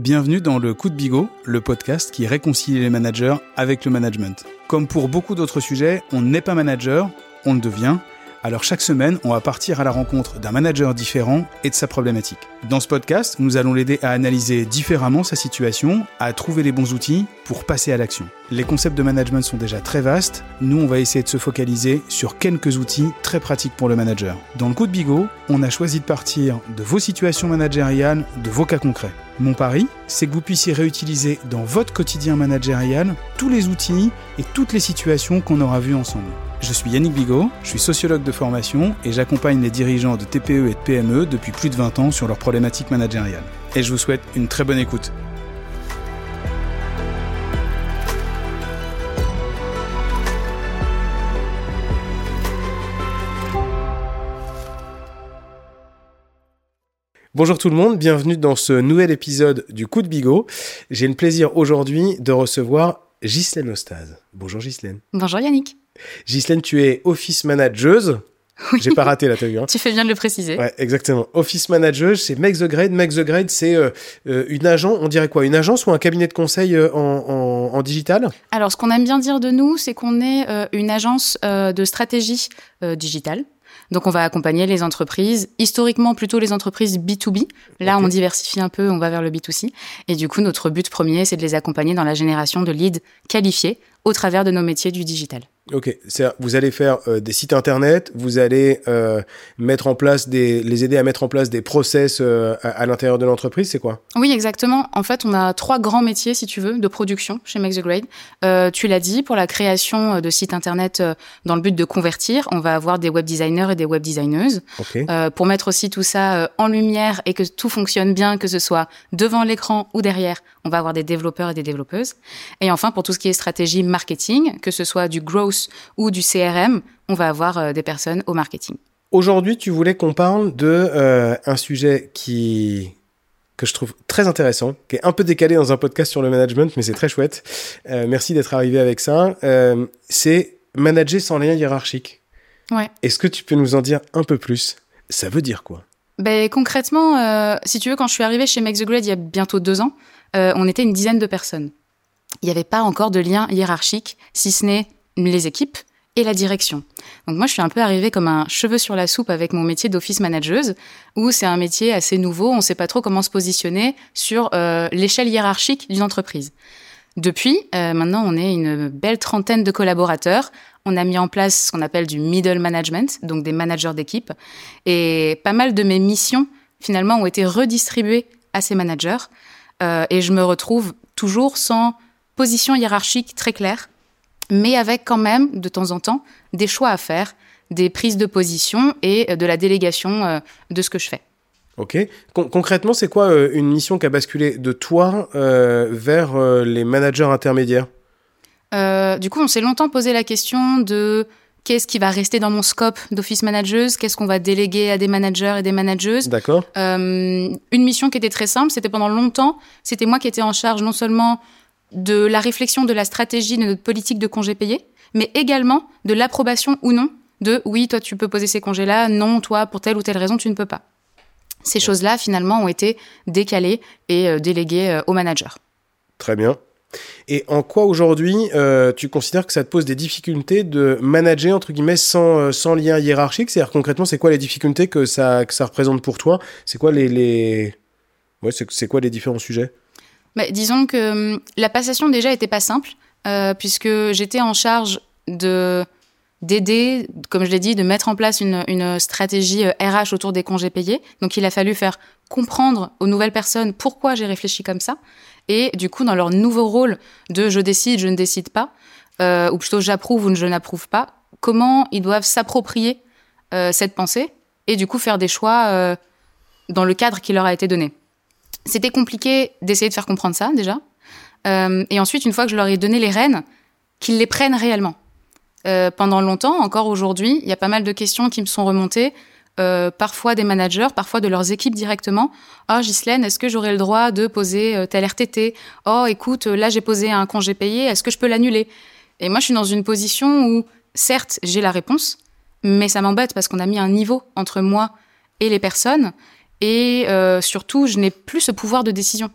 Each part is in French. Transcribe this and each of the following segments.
Bienvenue dans le Coup de Bigot, le podcast qui réconcilie les managers avec le management. Comme pour beaucoup d'autres sujets, on n'est pas manager, on le devient. Alors chaque semaine, on va partir à la rencontre d'un manager différent et de sa problématique. Dans ce podcast, nous allons l'aider à analyser différemment sa situation, à trouver les bons outils pour passer à l'action. Les concepts de management sont déjà très vastes, nous on va essayer de se focaliser sur quelques outils très pratiques pour le manager. Dans le coup de bigot, on a choisi de partir de vos situations managériales, de vos cas concrets. Mon pari, c'est que vous puissiez réutiliser dans votre quotidien managérial tous les outils et toutes les situations qu'on aura vues ensemble. Je suis Yannick Bigot, je suis sociologue de formation et j'accompagne les dirigeants de TPE et de PME depuis plus de 20 ans sur leurs problématiques managériales. Et je vous souhaite une très bonne écoute. Bonjour tout le monde, bienvenue dans ce nouvel épisode du Coup de Bigot. J'ai le plaisir aujourd'hui de recevoir Ghislaine Ostaz. Bonjour Ghislaine. Bonjour Yannick. Ghislaine, tu es office manageuse. Oui. J'ai pas raté la tenue. Hein. Tu fais bien de le préciser. Ouais, exactement. Office manager, c'est Make the Grade. Make the Grade, c'est euh, une agence, on dirait quoi Une agence ou un cabinet de conseil euh, en, en, en, digital? Alors, ce qu'on aime bien dire de nous, c'est qu'on est euh, une agence euh, de stratégie digitale. Donc, on va accompagner les entreprises, historiquement plutôt les entreprises B2B. Là, on diversifie un peu, on va vers le B2C. Et du coup, notre but premier, c'est de les accompagner dans la génération de leads qualifiés au travers de nos métiers du digital. Ok, vous allez faire euh, des sites internet, vous allez euh, mettre en place des, les aider à mettre en place des process euh, à, à l'intérieur de l'entreprise, c'est quoi? Oui, exactement. En fait, on a trois grands métiers, si tu veux, de production chez Make the Grade. Euh, tu l'as dit, pour la création euh, de sites internet euh, dans le but de convertir, on va avoir des web designers et des web. Euh, pour mettre aussi tout ça euh, en lumière et que tout fonctionne bien, que ce soit devant l'écran ou derrière, on va avoir des développeurs et des développeuses. Et enfin, pour tout ce qui est stratégie marketing, que ce soit du growth ou du CRM, on va avoir euh, des personnes au marketing. Aujourd'hui, tu voulais qu'on parle de euh, un sujet qui que je trouve très intéressant, qui est un peu décalé dans un podcast sur le management, mais c'est très chouette. Euh, merci d'être arrivé avec ça. Euh, c'est manager sans lien hiérarchique. Ouais. Est-ce que tu peux nous en dire un peu plus? Ça veut dire quoi? Ben, concrètement, euh, si tu veux, quand je suis arrivée chez Make the Grade il y a bientôt deux ans, euh, on était une dizaine de personnes. Il n'y avait pas encore de lien hiérarchique, si ce n'est les équipes et la direction. Donc moi, je suis un peu arrivée comme un cheveu sur la soupe avec mon métier d'office manageuse, où c'est un métier assez nouveau, on ne sait pas trop comment se positionner sur euh, l'échelle hiérarchique d'une entreprise. Depuis, euh, maintenant, on est une belle trentaine de collaborateurs. On a mis en place ce qu'on appelle du middle management, donc des managers d'équipe. Et pas mal de mes missions, finalement, ont été redistribuées à ces managers. Euh, et je me retrouve toujours sans position hiérarchique très claire, mais avec quand même, de temps en temps, des choix à faire, des prises de position et euh, de la délégation euh, de ce que je fais. Ok. Con- concrètement, c'est quoi euh, une mission qui a basculé de toi vers les managers intermédiaires? Du coup, on s'est longtemps posé la question de qu'est-ce qui va rester dans mon scope d'office manageuse, qu'est-ce qu'on va déléguer à des managers et des manageuses? D'accord Euh, une mission qui était très simple, c'était pendant longtemps, c'était moi qui étais en charge non seulement de la réflexion de la stratégie de notre politique de congés payés, mais également de l'approbation ou non de oui, toi tu peux poser ces congés-là, non, toi pour telle ou telle raison tu ne peux pas. Ces choses-là finalement ont été décalées et euh, déléguées euh, aux managers. Très bien. Et en quoi aujourd'hui euh, tu considères que ça te pose des difficultés de manager entre guillemets sans, euh, sans lien hiérarchique? C'est-à-dire concrètement, c'est quoi les difficultés que ça, que ça représente pour toi? C'est quoi les, les... Ouais, c'est, quoi les différents sujets? Disons que hum, la passation déjà était pas simple, euh, puisque j'étais en charge de d'aider, comme je l'ai dit, de mettre en place une, stratégie euh, RH autour des congés payés. Donc il a fallu faire comprendre aux nouvelles personnes pourquoi j'ai réfléchi comme ça. Et du coup, dans leur nouveau rôle de je décide, je ne décide pas, euh, ou plutôt j'approuve ou je n'approuve pas, comment ils doivent s'approprier euh, cette pensée et du coup faire des choix euh, dans le cadre qui leur a été donné. C'était compliqué d'essayer de faire comprendre ça déjà. Euh, et ensuite, une fois que je leur ai donné les rênes, qu'ils les prennent réellement. Euh, pendant longtemps, encore aujourd'hui, il y a pas mal de questions qui me sont remontées, euh, parfois des managers, parfois de leurs équipes directement. Oh, Ghislaine, est-ce que j'aurais le droit de poser euh, tel RTT Oh, écoute, là j'ai posé un congé payé, est-ce que je peux l'annuler? Et moi, je suis dans une position où, certes, j'ai la réponse, mais ça m'embête parce qu'on a mis un niveau entre moi et les personnes, et surtout, je n'ai plus ce pouvoir de décision.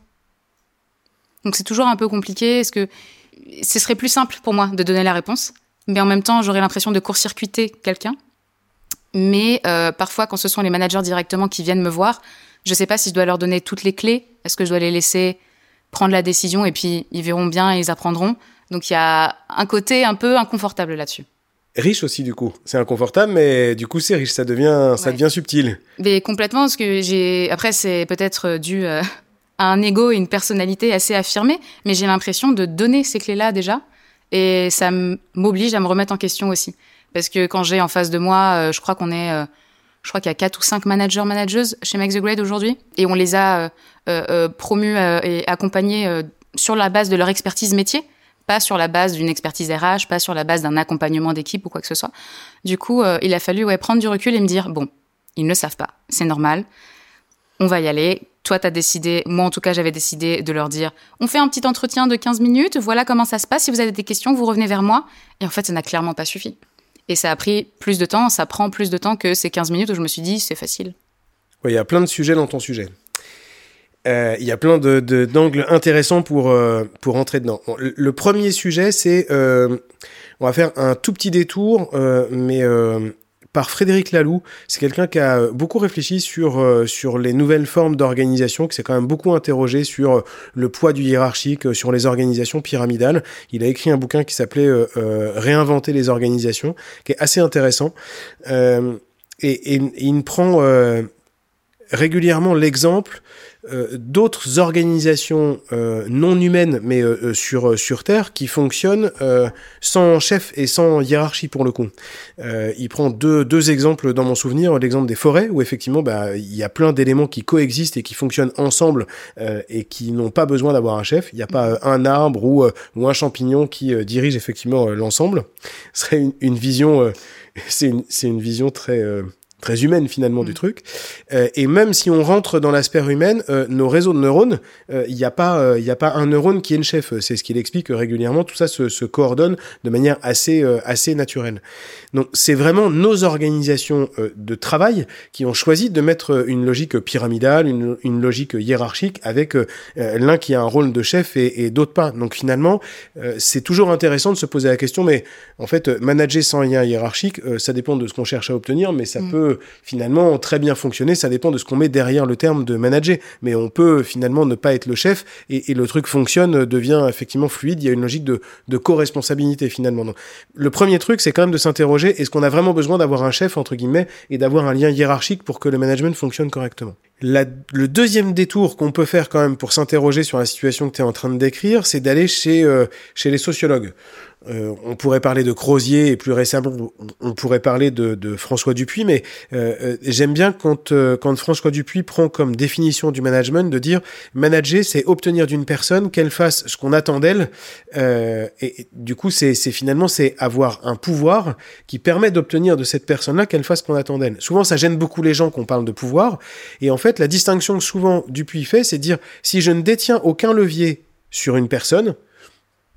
Donc c'est toujours un peu compliqué. Est-ce que ce serait plus simple pour moi de donner la réponse, mais en même temps j'aurais l'impression de court-circuiter quelqu'un. Mais euh, parfois, quand ce sont les managers directement qui viennent me voir, je ne sais pas si je dois leur donner toutes les clés. Est-ce que je dois les laisser prendre la décision et puis ils verront bien et ils apprendront. Donc il y a un côté un peu inconfortable là-dessus. Riche aussi du coup, c'est inconfortable, mais du coup c'est riche, ça devient, ça devient subtil. Mais complètement, parce que j'ai, après c'est peut-être dû euh, à un ego et une personnalité assez affirmée, mais j'ai l'impression de donner ces clés-là déjà, et ça m'oblige à me remettre en question aussi, parce que quand j'ai en face de moi, euh, je crois qu'on est euh, je crois qu'il y a quatre ou cinq managers manageuses chez Make the Grade aujourd'hui et on les a promus et accompagnés sur la base de leur expertise métier pas sur la base d'une expertise RH, pas sur la base d'un accompagnement d'équipe ou quoi que ce soit. Du coup, euh, il a fallu prendre du recul et me dire, bon, ils ne le savent pas, c'est normal, on va y aller. Toi, tu as décidé, moi en tout cas, j'avais décidé de leur dire, on fait un petit entretien de 15 minutes, voilà comment ça se passe, si vous avez des questions, vous revenez vers moi. Et en fait, ça n'a clairement pas suffi. Et ça a pris plus de temps, ça prend plus de temps que ces 15 minutes où je me suis dit, c'est facile. Oui, il y a plein de sujets dans ton sujet. Euh, il y a plein d'angles intéressants pour, euh, pour entrer dedans. le, premier sujet, c'est... Euh, on va faire un tout petit détour, mais par Frédéric Laloux. C'est quelqu'un qui a beaucoup réfléchi sur, sur les nouvelles formes d'organisation, qui s'est quand même beaucoup interrogé sur le poids du hiérarchique, sur les organisations pyramidales. Il a écrit un bouquin qui s'appelait Réinventer les organisations, qui est assez intéressant. et, et, il prend régulièrement l'exemple euh, d'autres organisations euh, non humaines, mais euh, sur, sur Terre, qui fonctionnent sans chef et sans hiérarchie pour le coup. il prend deux, deux exemples dans mon souvenir, l'exemple des forêts, où effectivement bah, il y a plein d'éléments qui coexistent et qui fonctionnent ensemble et qui n'ont pas besoin d'avoir un chef. Il n'y a pas un arbre ou, ou un champignon qui dirige effectivement l'ensemble. Ce serait une, une vision, c'est une, une, vision très très humaine finalement du mm. truc. Euh, et même si on rentre dans l'aspect humain, euh, nos réseaux de neurones, il euh, n'y a pas, il a pas un neurone qui est le chef. C'est ce qu'il explique régulièrement. Tout ça se, se coordonne de manière assez, assez naturelle. Donc c'est vraiment nos organisations de travail qui ont choisi de mettre une logique pyramidale, une, une logique hiérarchique, avec l'un qui a un rôle de chef et, et d'autres pas. Donc finalement, c'est toujours intéressant de se poser la question. Mais en fait, manager sans lien hiérarchique, ça dépend de ce qu'on cherche à obtenir, mais ça mm. peut finalement très bien fonctionner. Ça dépend de ce qu'on met derrière le terme de manager. Mais on peut finalement ne pas être le chef et, le truc fonctionne, devient effectivement fluide. Il y a une logique de, co-responsabilité finalement. Le premier truc, c'est quand même de s'interroger est-ce qu'on a vraiment besoin d'avoir un chef entre guillemets et d'avoir un lien hiérarchique pour que le management fonctionne correctement? le deuxième détour qu'on peut faire quand même pour s'interroger sur la situation que tu es en train de décrire, c'est d'aller chez, euh, chez les sociologues. Euh, on pourrait parler de Crozier et plus récemment on pourrait parler de, François Dupuis, mais euh, euh, j'aime bien quand, quand François Dupuis prend comme définition du management de dire manager, c'est obtenir d'une personne qu'elle fasse ce qu'on attend d'elle, et, du coup c'est finalement c'est avoir un pouvoir qui permet d'obtenir de cette personne-là qu'elle fasse ce qu'on attend d'elle. Souvent ça gêne beaucoup les gens qu'on parle de pouvoir, et en fait la distinction que souvent Dupuis fait, c'est dire si je ne détiens aucun levier sur une personne,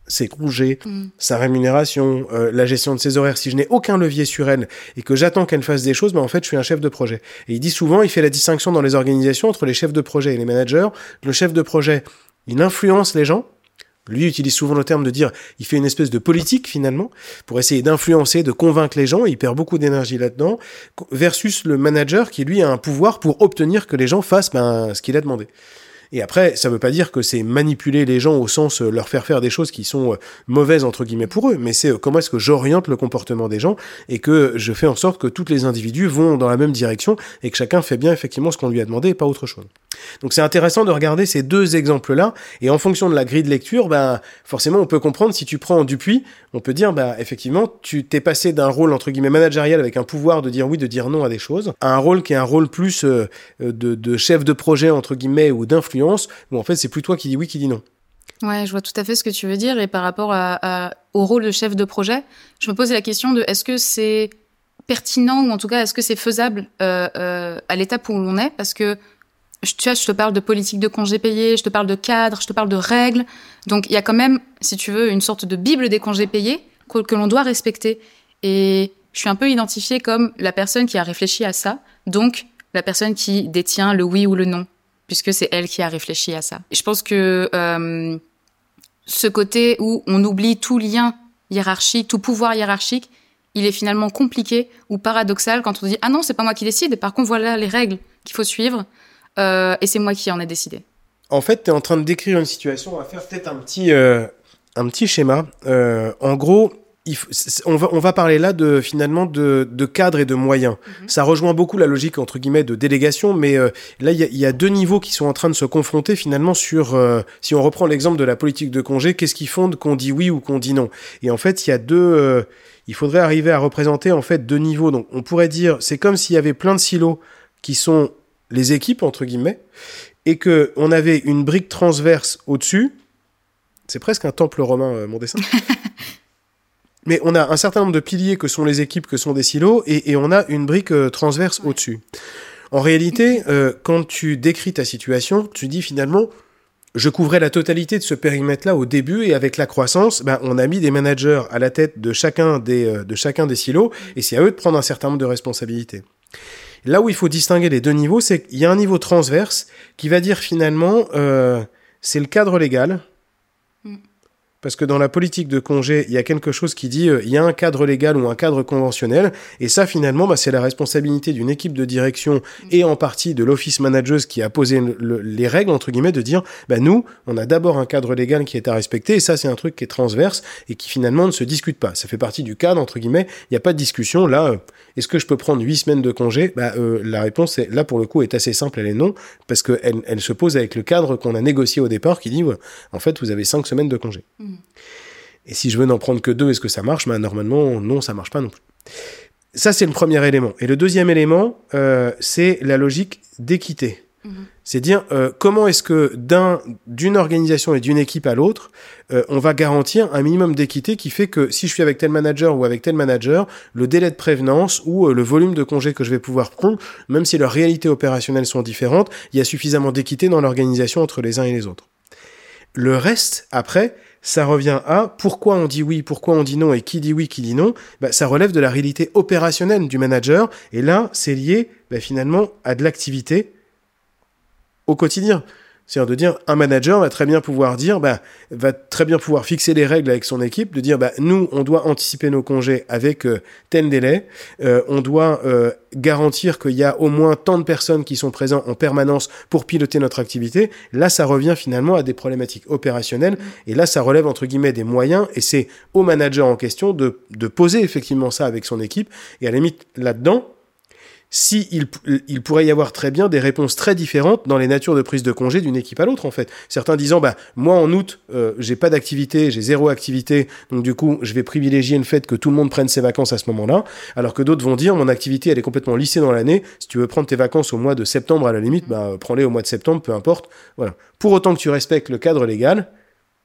ses congés, mm. sa rémunération, euh, la gestion de ses horaires, si je n'ai aucun levier sur elle et que j'attends qu'elle fasse des choses, ben en fait, je suis un chef de projet. Et il dit souvent, il fait la distinction dans les organisations entre les chefs de projet et les managers. Le chef de projet, il influence les gens. Lui utilise souvent le terme de dire, il fait une espèce de politique finalement pour essayer d'influencer, de convaincre les gens. Il perd beaucoup d'énergie là-dedans. Versus le manager qui lui a un pouvoir pour obtenir que les gens fassent ben, ce qu'il a demandé. Et après, ça veut pas dire que c'est manipuler les gens au sens euh, leur faire faire des choses qui sont euh, mauvaises entre guillemets pour eux, mais c'est euh, comment est-ce que j'oriente le comportement des gens et que je fais en sorte que tous les individus vont dans la même direction et que chacun fait bien effectivement ce qu'on lui a demandé et pas autre chose. Donc c'est intéressant de regarder ces deux exemples-là, et en fonction de la grille de lecture, ben, forcément on peut comprendre, si tu prends Dupuis, on peut dire, ben, effectivement, tu t'es passé d'un rôle entre guillemets managérial avec un pouvoir de dire oui, de dire non à des choses, à un rôle qui est un rôle plus de, de chef de projet entre guillemets ou d'influence où en fait c'est plus toi qui dis oui qui dis non. Ouais, je vois tout à fait ce que tu veux dire. Et par rapport au rôle de chef de projet, je me pose la question de est-ce que c'est pertinent ou en tout cas est-ce que c'est faisable euh, euh, à l'étape où l'on est? Parce que tu vois, je te parle de politique de congés payés, je te parle de cadre, je te parle de règles. Donc il y a quand même, si tu veux, une sorte de bible des congés payés que, que l'on doit respecter. Et je suis un peu identifiée comme la personne qui a réfléchi à ça, donc la personne qui détient le oui ou le non puisque c'est elle qui a réfléchi à ça. je pense que euh, ce côté où on oublie tout lien hiérarchique, tout pouvoir hiérarchique, il est finalement compliqué ou paradoxal quand on dit ah non c'est pas moi qui décide, par contre voilà les règles qu'il faut suivre euh, et c'est moi qui en ai décidé. En fait, tu es en train de décrire une situation, on va faire peut-être un petit, euh, un petit schéma. En gros, on, va, on va parler là de finalement de, de cadre et de moyens. Mhm. Ça rejoint beaucoup la logique entre guillemets de délégation, mais euh, là il y, y, a deux niveaux qui sont en train de se confronter finalement sur. Euh, si on reprend l'exemple de la politique de congé, qu'est-ce qui fonde qu'on dit oui ou qu'on dit non? Et en fait, il y a deux. Euh, il faudrait arriver à représenter en fait deux niveaux. Donc on pourrait dire c'est comme s'il y avait plein de silos qui sont les équipes entre guillemets et que on avait une brique transverse au-dessus. C'est presque un temple romain, mon dessin. Mais on a un certain nombre de piliers que sont les équipes, que sont des silos, et, on a une brique euh, transverse au-dessus. En réalité, euh, quand tu décris ta situation, tu dis finalement, je couvrais la totalité de ce périmètre-là au début, et avec la croissance, ben, on a mis des managers à la tête de chacun des, euh, de chacun des silos, et c'est à eux de prendre un certain nombre de responsabilités. Là où il faut distinguer les deux niveaux, c'est qu'il y a un niveau transverse qui va dire finalement, c'est le cadre légal, parce que dans la politique de congé, il y a quelque chose qui dit, euh, il y a un cadre légal ou un cadre conventionnel, et ça finalement, bah, c'est la responsabilité d'une équipe de direction et en partie de l'office manager qui a posé les règles, entre guillemets, de dire, bah, nous, on a d'abord un cadre légal qui est à respecter, et ça c'est un truc qui est transverse et qui finalement ne se discute pas. Ça fait partie du cadre, entre guillemets, il n'y a pas de discussion. Là, euh, est-ce que je peux prendre huit semaines de congé? Bah, euh, La réponse, est, là pour le coup, est assez simple, elle est non, parce qu'elle elle se pose avec le cadre qu'on a négocié au départ qui dit, en fait, vous avez cinq semaines de congé. Mmh. Et si je veux n'en prendre que deux, est-ce que ça marche? Ben, Normalement, non, ça marche pas non plus. Ça, c'est le premier élément. Et le deuxième élément, euh, c'est la logique d'équité. Mhm. C'est dire euh, comment est-ce que d'une organisation et d'une équipe à l'autre, euh, on va garantir un minimum d'équité qui fait que si je suis avec tel manager ou avec tel manager, le délai de prévenance ou le volume de congés que je vais pouvoir prendre, même si leurs réalités opérationnelles sont différentes, il y a suffisamment d'équité dans l'organisation entre les uns et les autres. Le reste, après, ça revient à pourquoi on dit oui, pourquoi on dit non et qui dit oui, qui dit non. Bah, ça relève de la réalité opérationnelle du manager. Et là, c'est lié bah, finalement à de l'activité au quotidien. C'est-à-dire de dire, un manager va très bien pouvoir dire, bah, va très bien pouvoir fixer les règles avec son équipe, de dire, bah, nous, on doit anticiper nos congés avec euh, tel délai, euh, on doit euh, garantir qu'il y a au moins tant de personnes qui sont présentes en permanence pour piloter notre activité. Là, ça revient finalement à des problématiques opérationnelles, et là, ça relève entre guillemets des moyens, et c'est au manager en question de, de poser effectivement ça avec son équipe, et à la limite, là-dedans, si il, pourrait y avoir très bien des réponses très différentes dans les natures de prise de congé d'une équipe à l'autre en fait. Certains disant bah moi en août euh, j'ai pas d'activité, j'ai zéro activité, donc du coup je vais privilégier le fait que tout le monde prenne ses vacances à ce moment-là, alors que d'autres vont dire mon activité elle est complètement lissée dans l'année. Si tu veux prendre tes vacances au mois de septembre à la limite, bah prends-les au mois de septembre, peu importe. Voilà. Pour autant que tu respectes le cadre légal,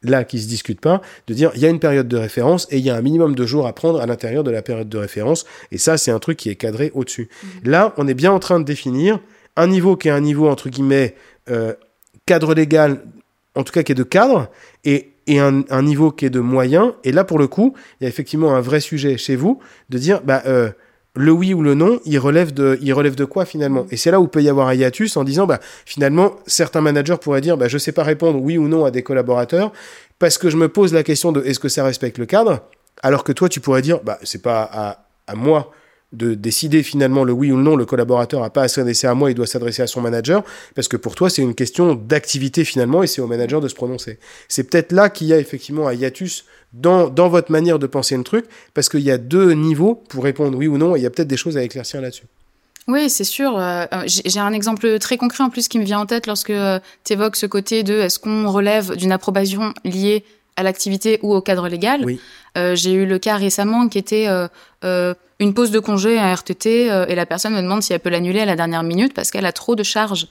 là qui se discute pas, de dire il y a une période de référence et il y a un minimum de jours à prendre à l'intérieur de la période de référence. Et ça, c'est un truc qui est cadré au-dessus. Mhm. Là, on est bien en train de définir un niveau qui est un niveau, entre guillemets, euh, cadre légal, en tout cas qui est de cadre, et, et un, un, niveau qui est de moyen. Et là, pour le coup, il y a effectivement un vrai sujet chez vous de dire, bah, euh, le oui ou le non, il relève de, il relève de quoi finalement? Mm. Et c'est là où peut y avoir un hiatus en disant, bah, finalement, certains managers pourraient dire, bah, je sais pas répondre oui ou non à des collaborateurs parce que je me pose la question de est-ce que ça respecte le cadre? Alors que toi, tu pourrais dire, bah, c'est pas à, à moi de décider finalement le oui ou le non, le collaborateur n'a pas à s'adresser à moi, il doit s'adresser à son manager, parce que pour toi, c'est une question d'activité finalement, et c'est au manager de se prononcer. C'est peut-être là qu'il y a effectivement un hiatus dans, dans votre manière de penser le truc, parce qu'il y a deux niveaux pour répondre oui ou non, et il y a peut-être des choses à éclaircir là-dessus. Oui, c'est sûr. Euh, euh, j'ai un exemple très concret en plus qui me vient en tête lorsque euh, tu évoques ce côté de est-ce qu'on relève d'une approbation liée à l'activité ou au cadre légal. Oui. J'ai eu le cas récemment qui était une pause de congé à RTT et la personne me demande si elle peut l'annuler à la dernière minute parce qu'elle a trop de charges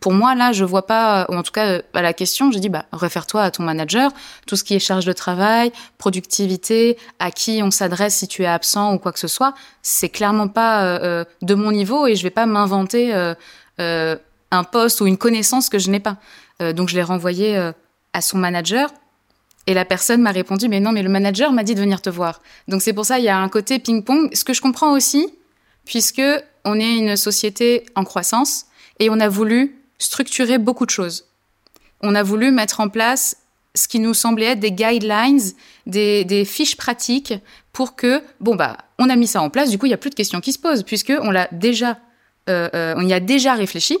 pour moi, là, je vois pas, ou en tout cas, à la question, j'ai dit, bah, réfère-toi à ton manager, tout ce qui est charge de travail, productivité, à qui on s'adresse si tu es absent ou quoi que ce soit, c'est clairement pas euh, euh, de mon niveau et je vais pas m'inventer euh, un poste ou une connaissance que je n'ai pas. donc, je l'ai renvoyé à son manager. Et la personne m'a répondu, mais non, mais le manager m'a dit de venir te voir. Donc, c'est pour ça, il y a un côté ping-pong. Ce que je comprends aussi, puisque on est une société en croissance, et on a voulu structurer beaucoup de choses. On a voulu mettre en place ce qui nous semblait être des guidelines, des, fiches pratiques pour que, bon, bah, on a mis ça en place, du coup, il n'y a plus de questions qui se posent, puisque on l'a déjà, euh, euh, on y a déjà réfléchi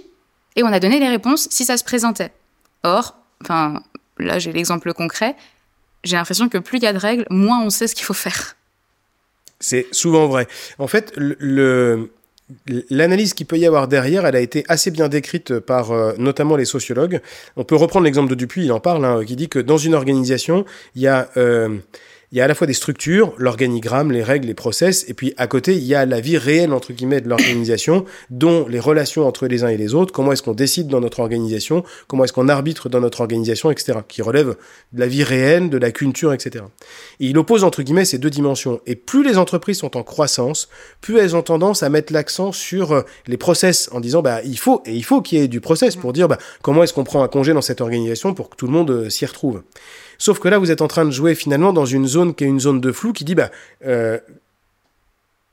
et on a donné les réponses si ça se présentait. Or, enfin, là, j'ai l'exemple concret, j'ai l'impression que plus il y a de règles, moins on sait ce qu'il faut faire. C'est souvent vrai. En fait, L'analyse qu'il peut y avoir derrière, elle a été assez bien décrite par euh, notamment les sociologues. On peut reprendre l'exemple de Dupuis, il en parle, hein, qui dit que dans une organisation, il y a euh, il y a à la fois des structures, l'organigramme, les règles, les process, et puis à côté, il y a la vie réelle, entre guillemets, de l'organisation, dont les relations entre les uns et les autres, comment est-ce qu'on décide dans notre organisation, comment est-ce qu'on arbitre dans notre organisation, etc., qui relève de la vie réelle, de la culture, etc. Et il oppose, entre guillemets, ces deux dimensions. Et plus les entreprises sont en croissance, plus elles ont tendance à mettre l'accent sur euh, les process, en disant, bah, il faut, et il faut qu'il y ait du process pour dire, bah, comment est-ce qu'on prend un congé dans cette organisation pour que tout le monde euh, s'y retrouve. Sauf que là, vous êtes en train de jouer finalement dans une zone qui est une zone de flou qui dit, bah, euh,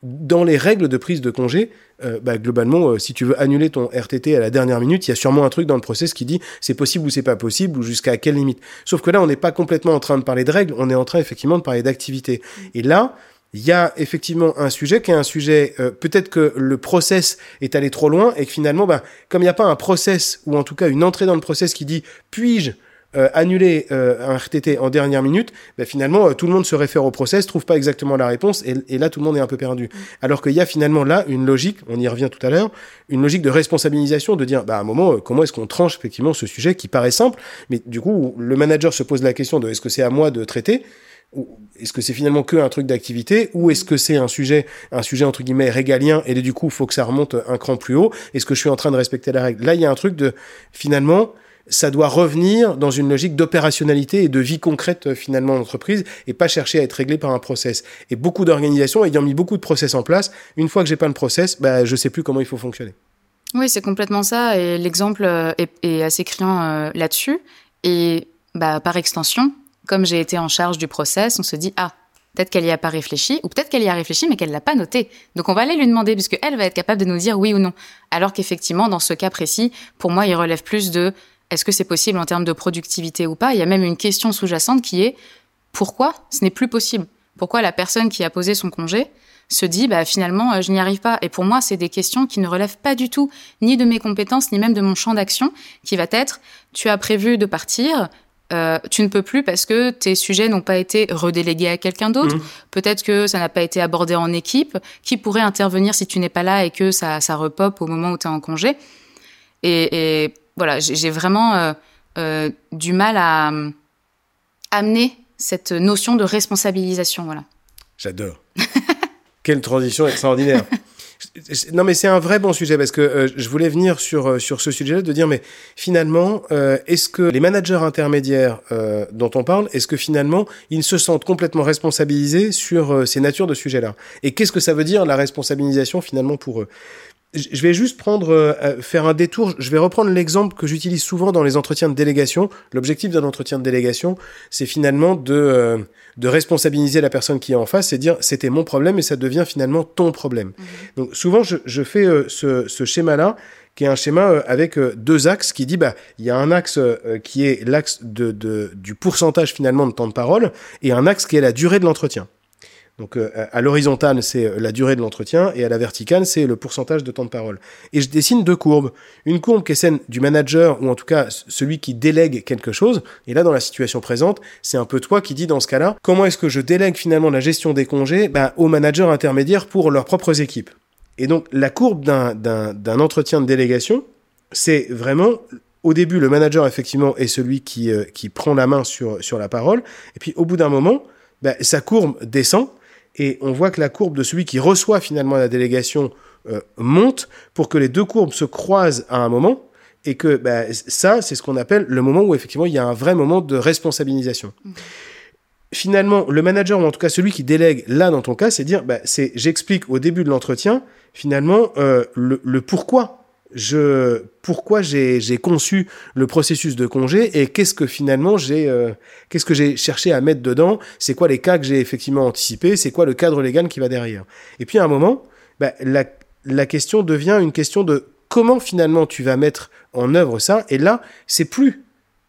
dans les règles de prise de congé, euh, bah, globalement, euh, si tu veux annuler ton RTT à la dernière minute, il y a sûrement un truc dans le process qui dit c'est possible ou c'est pas possible ou jusqu'à quelle limite. Sauf que là, on n'est pas complètement en train de parler de règles, on est en train effectivement de parler d'activité. Et là, il y a effectivement un sujet qui est un sujet, peut-être que le process est allé trop loin et que finalement, bah, comme il n'y a pas un process ou en tout cas une entrée dans le process qui dit puis-je euh, annuler euh, un RTT en dernière minute, ben finalement, euh, tout le monde se réfère au process, trouve pas exactement la réponse, et, là, tout le monde est un peu perdu. Mm. Alors qu'il y a finalement là une logique, on y revient tout à l'heure, une logique de responsabilisation, de dire, bah, à un moment, comment est-ce qu'on tranche effectivement ce sujet qui paraît simple, mais du coup, le manager se pose la question de est-ce que c'est à moi de traiter est-ce que c'est finalement que un truc d'activité ou est-ce que c'est un sujet un sujet entre guillemets régalien et du coup faut que ça remonte un cran plus haut est-ce que je suis en train de respecter la règle? Là il y a un truc de finalement ça doit revenir dans une logique d'opérationnalité et de vie concrète euh, finalement d'entreprise et pas chercher à être réglé par un process. Et beaucoup d'organisations ayant mis beaucoup de process en place, une fois que j'ai pas de process, bah, je sais plus comment il faut fonctionner. Oui, c'est complètement ça et l'exemple euh, est, assez criant euh, là-dessus. Et bah, par extension, comme j'ai été en charge du process, on se dit ah Peut-être qu'elle n'y a pas réfléchi, ou peut-être qu'elle y a réfléchi, mais qu'elle l'a pas noté. Donc on va aller lui demander, puisque elle va être capable de nous dire oui ou non. Alors qu'effectivement, dans ce cas précis, pour moi, il relève plus de est-ce que c'est possible en termes de productivité ou pas? Il y a même une question sous-jacente qui est pourquoi ce n'est plus possible? Pourquoi la personne qui a posé son congé se dit bah finalement euh, je n'y arrive pas? Et pour moi c'est des questions qui ne relèvent pas du tout ni de mes compétences ni même de mon champ d'action qui va être tu as prévu de partir euh, tu ne peux plus parce que tes sujets n'ont pas été redélégués à quelqu'un d'autre. Mmh. Peut-être que ça n'a pas été abordé en équipe. Qui pourrait intervenir si tu n'es pas là et que ça, ça repop au moment où tu es en congé? Et, et voilà, j'ai vraiment euh, euh, du mal à amener cette notion de responsabilisation. Voilà. J'adore. Quelle transition extraordinaire. Non, mais c'est un vrai bon sujet parce que euh, je voulais venir sur, sur ce sujet-là de dire, mais finalement, est-ce que les managers intermédiaires dont on parle, est-ce que finalement, ils se sentent complètement responsabilisés sur ces natures de sujets-là Et qu'est-ce que ça veut dire la responsabilisation finalement pour eux? Je vais juste prendre, euh, euh, faire un détour. Je vais reprendre l'exemple que j'utilise souvent dans les entretiens de délégation. L'objectif d'un entretien de délégation, c'est finalement de, euh, de responsabiliser la personne qui est en face et dire c'était mon problème et ça devient finalement ton problème. Mhm. Donc souvent, je, je fais ce, ce schéma-là qui est un schéma avec deux axes qui dit bah il y a un axe qui est l'axe de, de, du pourcentage finalement de temps de parole et un axe qui est la durée de l'entretien. Donc euh, à l'horizontale, c'est euh, la durée de l'entretien et à la verticale, c'est le pourcentage de temps de parole. Et je dessine deux courbes. Une courbe qui est celle du manager ou en tout cas celui qui délègue quelque chose. Et là, dans la situation présente, c'est un peu toi qui dis dans ce cas-là, comment est-ce que je délègue finalement la gestion des congés bah, aux managers intermédiaires pour leurs propres équipes. Et donc la courbe d'un entretien de délégation, c'est vraiment au début, le manager, effectivement, est celui qui, euh, qui prend la main sur, sur la parole. Et puis, au bout d'un moment, bah, sa courbe descend et on voit que la courbe de celui qui reçoit finalement la délégation euh, monte pour que les deux courbes se croisent à un moment et que bah, ça, c'est ce qu'on appelle le moment où effectivement il y a un vrai moment de responsabilisation. Mmh. Finalement, le manager, ou en tout cas celui qui délègue là dans ton cas, c'est dire, bah, c'est j'explique au début de l'entretien finalement euh, le, le pourquoi pourquoi j'ai conçu le processus de congé et qu'est-ce que finalement j'ai euh, j'ai cherché à mettre dedans, c'est quoi les cas que j'ai effectivement anticipés, c'est quoi le cadre légal qui va derrière? Et puis à un moment, bah, la, la question devient une question de comment finalement tu vas mettre en œuvre ça. Et là, c'est plus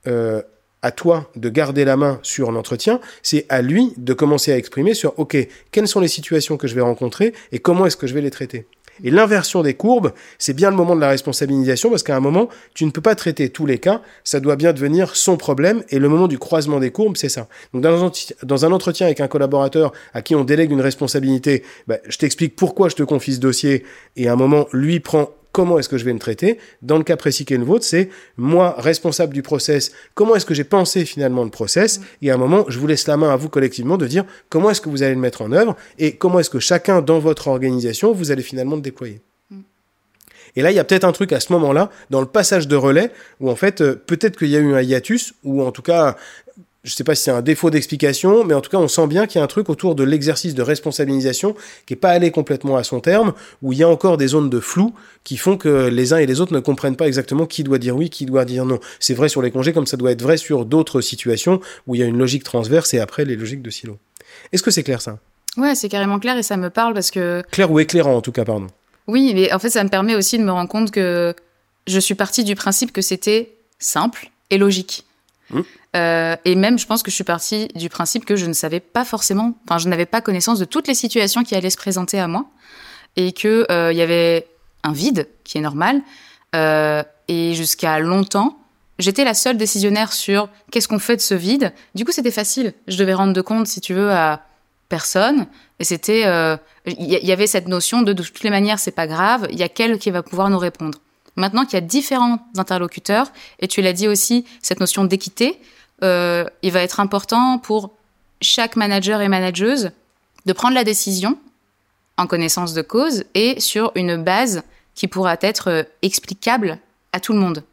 euh, à toi de garder la main sur l'entretien, c'est à lui de commencer à exprimer sur, OK, quelles sont les situations que je vais rencontrer et comment est-ce que je vais les traiter. Et l'inversion des courbes, c'est bien le moment de la responsabilisation parce qu'à un moment, tu ne peux pas traiter tous les cas, ça doit bien devenir son problème et le moment du croisement des courbes, c'est ça. Donc dans un, entretien avec un collaborateur à qui on délègue une responsabilité, bah, je t'explique pourquoi je te confie ce dossier et à un moment, lui prend comment est-ce que je vais me traiter. Dans le cas précis qui est le vôtre, c'est moi, responsable du process, comment est-ce que j'ai pensé finalement le process. Et à un moment, je vous laisse la main à vous collectivement de dire comment est-ce que vous allez le mettre en œuvre et comment est-ce que chacun dans votre organisation, vous allez finalement le déployer. Et là, il y a peut-être un truc à ce moment-là, dans le passage de relais, où en fait, euh, peut-être qu'il y a eu un hiatus, ou en tout cas, je ne sais pas si c'est un défaut d'explication, mais en tout cas, on sent bien qu'il y a un truc autour de l'exercice de responsabilisation qui n'est pas allé complètement à son terme, où il y a encore des zones de flou qui font que les uns et les autres ne comprennent pas exactement qui doit dire oui, qui doit dire non. C'est vrai sur les congés, comme ça doit être vrai sur d'autres situations où il y a une logique transverse et après les logiques de silo. Est-ce que c'est clair ça? Ouais, c'est carrément clair et ça me parle parce que. Clair ou éclairant en tout cas, pardon. Oui, mais en fait, ça me permet aussi de me rendre compte que je suis partie du principe que c'était simple et logique. Mmh. Euh, et même, je pense que je suis partie du principe que je ne savais pas forcément, enfin, je n'avais pas connaissance de toutes les situations qui allaient se présenter à moi, et que euh, il y avait un vide qui est normal. Euh, et jusqu'à longtemps, j'étais la seule décisionnaire sur qu'est-ce qu'on fait de ce vide. Du coup, c'était facile. Je devais rendre de compte, si tu veux, à personne. Et c'était, il y, avait cette notion de de toutes les manières, c'est pas grave. Il y a quel qui va pouvoir nous répondre. Maintenant qu'il y a différents interlocuteurs, et tu l'as dit aussi, cette notion d'équité, euh, il va être important pour chaque manager et manageuse de prendre la décision en connaissance de cause et sur une base qui pourra être euh, explicable à tout le monde.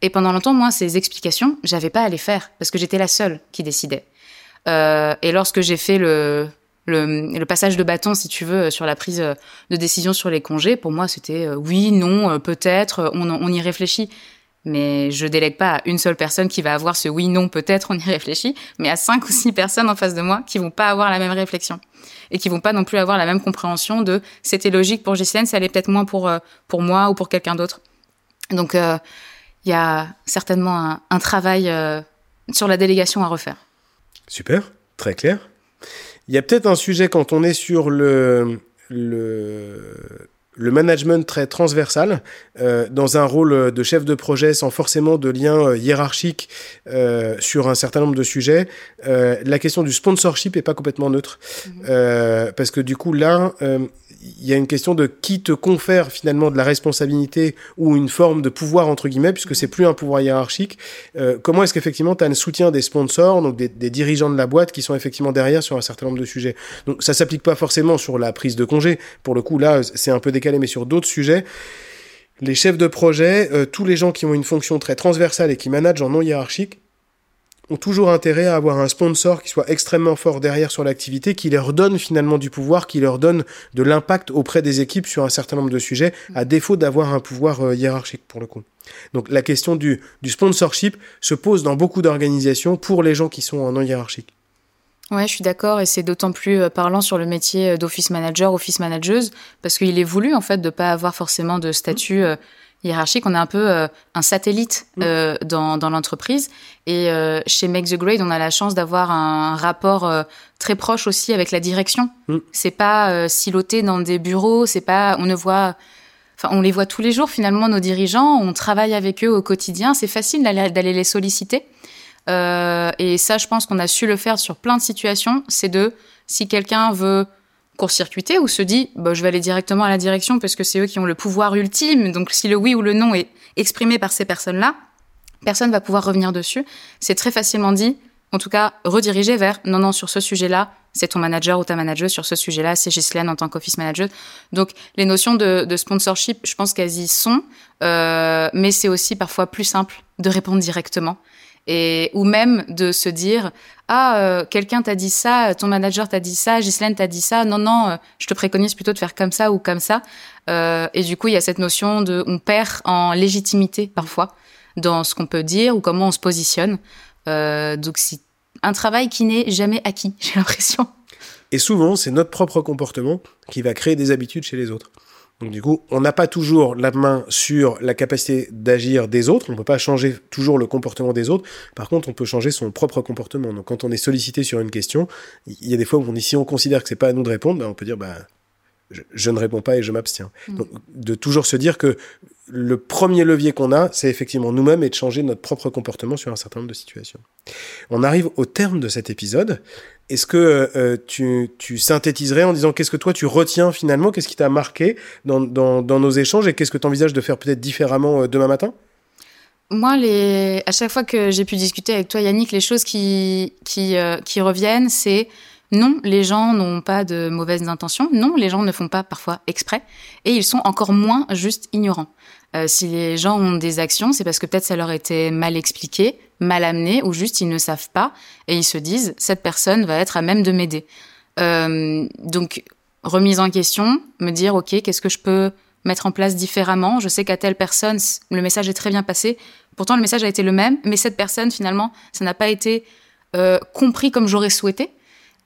Et pendant longtemps, moi, ces explications, j'avais pas à les faire parce que j'étais la seule qui décidait. Euh, et lorsque j'ai fait le, passage de bâton, si tu veux, sur la prise de décision sur les congés, pour moi, c'était oui, non, peut-être, on y réfléchit mais je délègue pas à une seule personne qui va avoir ce oui, non, peut-être, on y réfléchit, mais à cinq ou six personnes en face de moi qui vont pas avoir la même réflexion et qui vont pas non plus avoir la même compréhension de c'était logique pour Ghislaine, ça allait peut-être moins pour, euh, pour moi ou pour quelqu'un d'autre. Donc, euh, il y a certainement un, travail euh, sur la délégation à refaire. Super, très clair. Il y a peut-être un sujet quand on est sur le, le le management très transversal, euh, dans un rôle de chef de projet sans forcément de lien euh, hiérarchique euh, sur un certain nombre de sujets, la question du sponsorship est pas complètement neutre. Mhm. parce que du coup, là, il y a une question de qui te confère finalement de la responsabilité ou une forme de pouvoir entre guillemets, puisque c'est plus un pouvoir hiérarchique. Euh, comment est-ce qu'effectivement tu as un soutien des sponsors, donc des, des, dirigeants de la boîte qui sont effectivement derrière sur un certain nombre de sujets? Donc ça s'applique pas forcément sur la prise de congé. Pour le coup là, c'est un peu mais sur d'autres sujets. Les chefs de projet, euh, tous les gens qui ont une fonction très transversale et qui managent en non hiérarchique, ont toujours intérêt à avoir un sponsor qui soit extrêmement fort derrière sur l'activité, qui leur donne finalement du pouvoir, qui leur donne de l'impact auprès des équipes sur un certain nombre de sujets, à défaut d'avoir un pouvoir euh, hiérarchique pour le coup. Donc la question du, du sponsorship se pose dans beaucoup d'organisations pour les gens qui sont en non hiérarchique. Ouais, je suis d'accord et c'est d'autant plus euh, parlant sur le métier euh, d'office manager, office manageuse, parce qu'il est voulu en fait de pas avoir forcément de statut hiérarchique, on est un peu euh, un satellite mm. euh, dans, dans l'entreprise. Et euh, chez Make the Grade, on a la chance d'avoir un rapport très proche aussi avec la direction. Mm. C'est pas siloté dans des bureaux, c'est pas, on ne voit, enfin, on les voit tous les jours finalement nos dirigeants, on travaille avec eux au quotidien. C'est facile d'aller les solliciter. Et ça, je pense qu'on a su le faire sur plein de situations. C'est de, si quelqu'un veut court-circuiter ou se dit bah, je vais aller directement à la direction parce que c'est eux qui ont le pouvoir ultime. Donc si le oui ou le non est exprimé par ces personnes-là, personne va pouvoir revenir dessus. C'est très facilement dit, en tout cas rediriger vers non, non, sur ce sujet-là, c'est ton manager ou ta manager, sur ce sujet-là, c'est Ghislaine en tant qu'office manager. Donc les notions de, sponsorship, je pense qu'elles y sont, euh, mais c'est aussi parfois plus simple de répondre directement et ou même de se dire ah euh, quelqu'un t'a dit ça ton manager t'a dit ça Ghislaine t'a dit ça. Non non euh, je te préconise plutôt de faire comme ça ou comme ça euh, et du coup il y a cette notion de on perd en légitimité parfois dans ce qu'on peut dire ou comment on se positionne. Donc c'est un travail qui n'est jamais acquis j'ai l'impression. Et souvent c'est notre propre comportement qui va créer des habitudes chez les autres Donc du coup, on n'a pas toujours la main sur la capacité d'agir des autres, on ne peut pas changer toujours le comportement des autres, par contre on peut changer son propre comportement. Donc quand on est sollicité sur une question, il y a des fois où on, si on considère que c'est pas à nous de répondre, ben, on peut dire bah, je, ne réponds pas et je m'abstiens. Mm. Donc de toujours se dire que le premier levier qu'on a, c'est effectivement nous-mêmes et de changer notre propre comportement sur un certain nombre de situations. On arrive au terme de cet épisode. Est-ce que euh, tu, synthétiserais en disant qu'est-ce que toi tu retiens finalement, qu'est-ce qui t'a marqué dans, nos échanges et qu'est-ce que tu envisages de faire peut-être différemment euh, demain matin? Moi, à chaque fois que j'ai pu discuter avec toi, Yannick, les choses qui, euh, qui reviennent, c'est non, les gens n'ont pas de mauvaises intentions. Non, les gens ne font pas parfois exprès. Et ils sont encore moins juste ignorants. Euh, si les gens ont des actions, c'est parce que peut-être ça leur était mal expliqué, mal amené, ou juste ils ne savent pas et ils se disent cette personne va être à même de m'aider. Euh, donc remise en question, me dire ok qu'est-ce que je peux mettre en place différemment? Je sais qu'à telle personne le message est très bien passé, pourtant le message a été le même, mais cette personne finalement ça n'a pas été euh, compris comme j'aurais souhaité.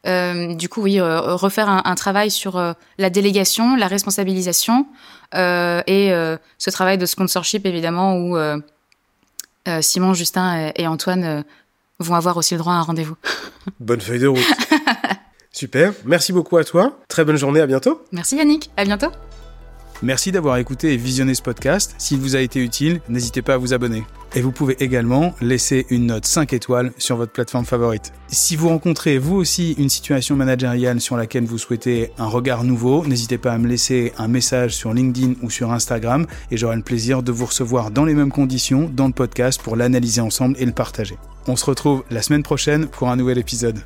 Euh, du coup, oui, euh, refaire un, travail sur euh, la délégation, la responsabilisation et ce travail de sponsorship, évidemment, où Simon, Justin et, Antoine vont avoir aussi le droit à un rendez-vous. Bonne feuille de route. Super. Merci beaucoup à toi. Très bonne journée. À bientôt. Merci Yannick. À bientôt. Merci d'avoir écouté et visionné ce podcast. S'il vous a été utile, n'hésitez pas à vous abonner. Et vous pouvez également laisser une note 5 étoiles sur votre plateforme favorite. Si vous rencontrez vous aussi une situation managériale sur laquelle vous souhaitez un regard nouveau, n'hésitez pas à me laisser un message sur LinkedIn ou sur Instagram et j'aurai le plaisir de vous recevoir dans les mêmes conditions dans le podcast pour l'analyser ensemble et le partager. On se retrouve la semaine prochaine pour un nouvel épisode.